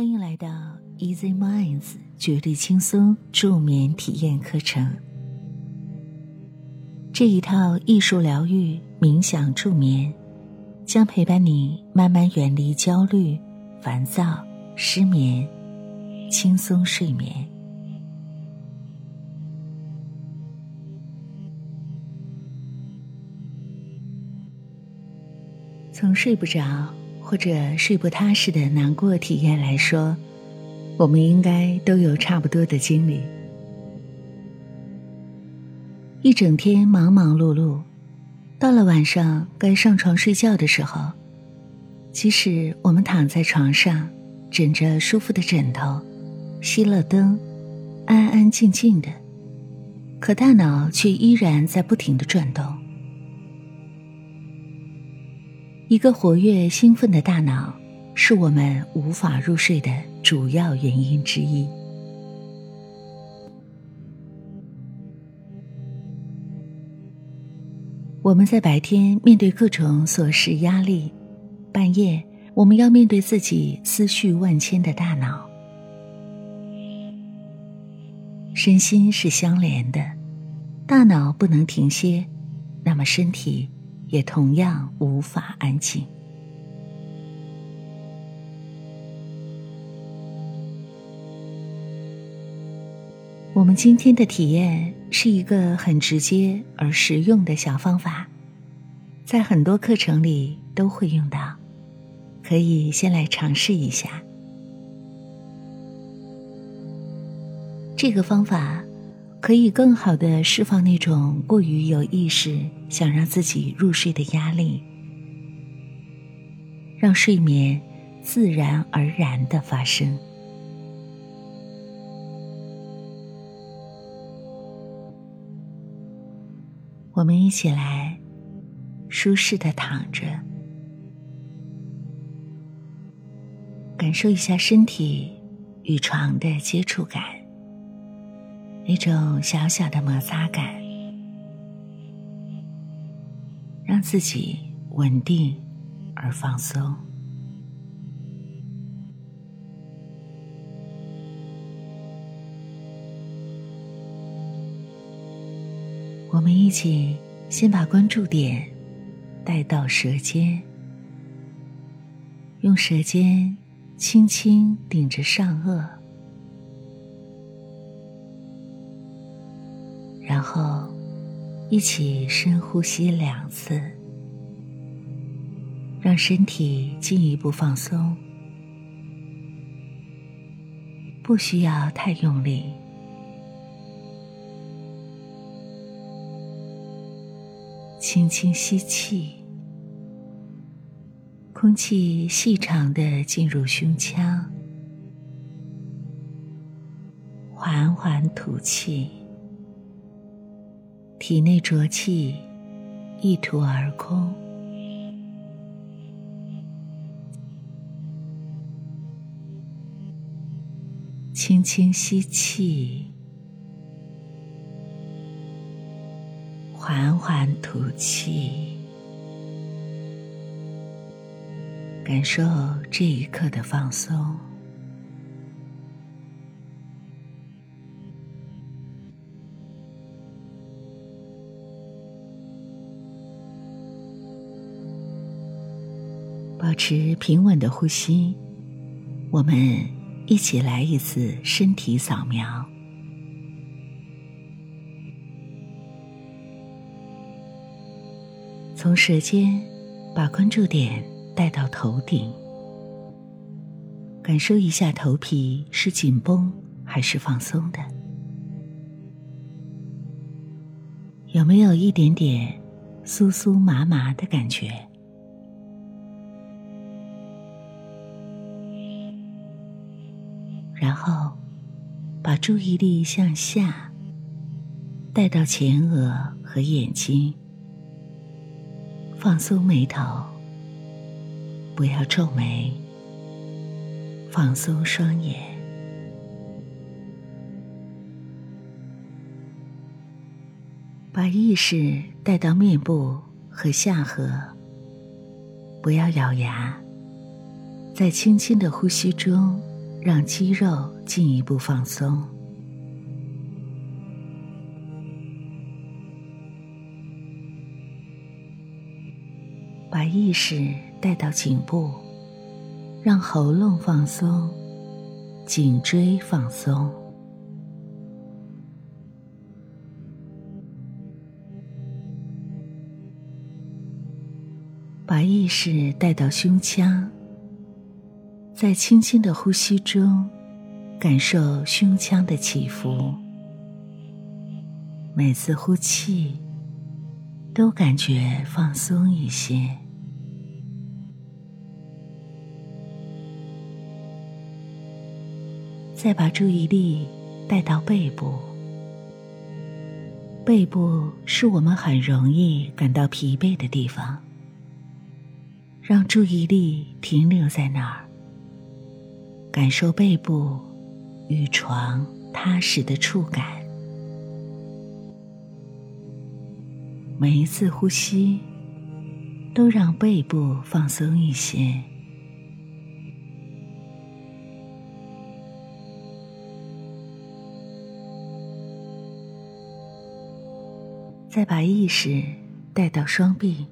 欢迎来到 Easy Minds 绝对轻松助眠体验课程。这一套艺术疗愈冥想助眠，将陪伴你慢慢远离焦虑、烦躁、失眠，轻松睡眠。从睡不着。或者睡不踏实的难过体验来说，我们应该都有差不多的经历。一整天忙忙碌碌，到了晚上该上床睡觉的时候，即使我们躺在床上，枕着舒服的枕头，熄了灯，安安静静的，可大脑却依然在不停的转动。一个活跃兴奋的大脑，是我们无法入睡的主要原因之一。我们在白天面对各种琐事压力，半夜我们要面对自己思绪万千的大脑。身心是相连的，大脑不能停歇，那么身体。也同样无法安静。我们今天的体验是一个很直接而实用的小方法，在很多课程里都会用到，可以先来尝试一下。这个方法。可以更好的释放那种过于有意识想让自己入睡的压力，让睡眠自然而然的发生。我们一起来舒适的躺着，感受一下身体与床的接触感。一种小小的摩擦感，让自己稳定而放松。我们一起先把关注点带到舌尖，用舌尖轻轻顶着上颚。然后，一起深呼吸两次，让身体进一步放松，不需要太用力。轻轻吸气，空气细长的进入胸腔，缓缓吐气。体内浊气一吐而空，轻轻吸气，缓缓吐气，感受这一刻的放松。保持平稳的呼吸，我们一起来一次身体扫描。从舌尖把关注点带到头顶，感受一下头皮是紧绷还是放松的，有没有一点点酥酥麻麻的感觉？然后，把注意力向下带到前额和眼睛，放松眉头，不要皱眉，放松双眼，把意识带到面部和下颌，不要咬牙，在轻轻的呼吸中。让肌肉进一步放松。把意识带到颈部，让喉咙放松，颈椎放松。把意识带到胸腔，在轻轻的呼吸中，感受胸腔的起伏。每次呼气，都感觉放松一些。再把注意力带到背部，背部是我们很容易感到疲惫的地方。让注意力停留在那儿，感受背部与床踏实的触感。每一次呼吸，都让背部放松一些。再把意识带到双臂。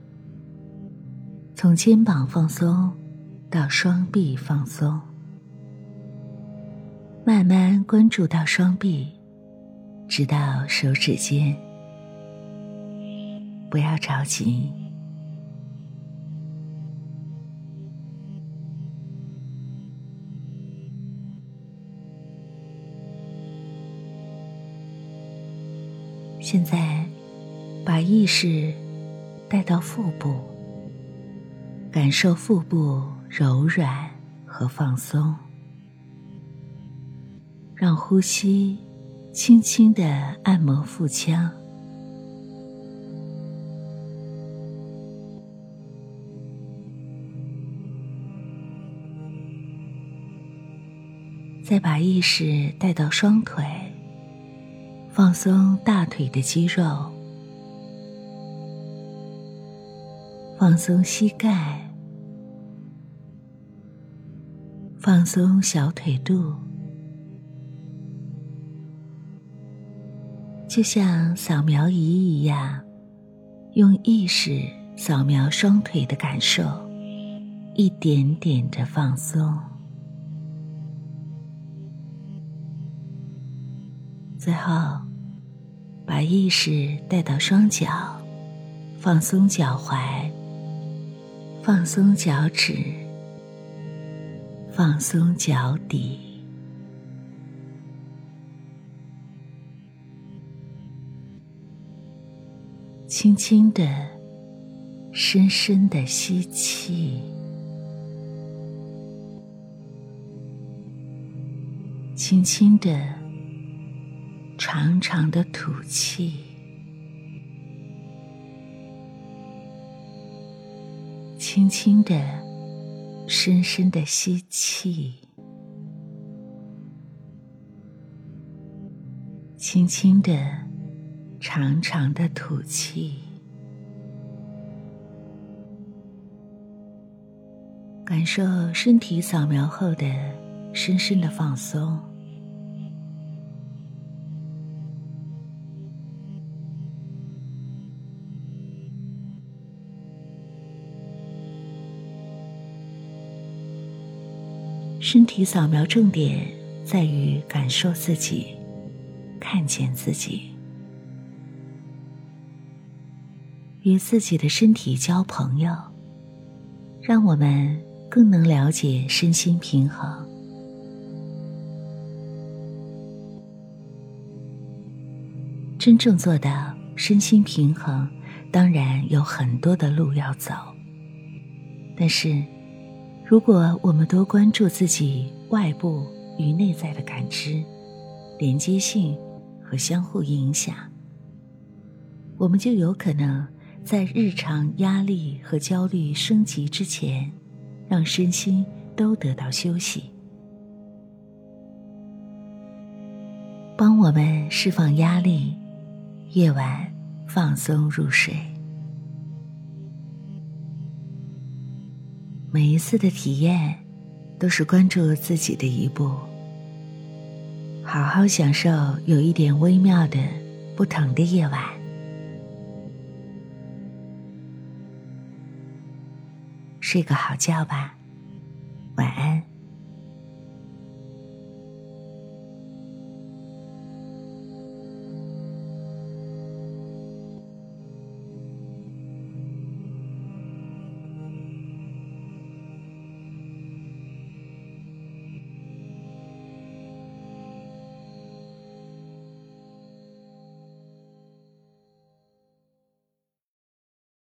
从肩膀放松到双臂放松，慢慢关注到双臂，直到手指尖。不要着急。现在，把意识带到腹部。感受腹部柔软和放松，让呼吸轻轻的按摩腹腔，再把意识带到双腿，放松大腿的肌肉。放松膝盖，放松小腿肚，就像扫描仪一样，用意识扫描双腿的感受，一点点的放松。最后，把意识带到双脚，放松脚踝。放松脚趾，放松脚底，轻轻的、深深的吸气，轻轻的、长长的吐气。轻轻的、深深的吸气，轻轻的、长长的吐气，感受身体扫描后的深深的放松。身体扫描重点在于感受自己，看见自己，与自己的身体交朋友，让我们更能了解身心平衡。真正做到身心平衡，当然有很多的路要走，但是。如果我们多关注自己外部与内在的感知、连接性和相互影响，我们就有可能在日常压力和焦虑升级之前，让身心都得到休息，帮我们释放压力，夜晚放松入睡。每一次的体验，都是关注自己的一步。好好享受有一点微妙的不同的夜晚。睡个好觉吧，晚安。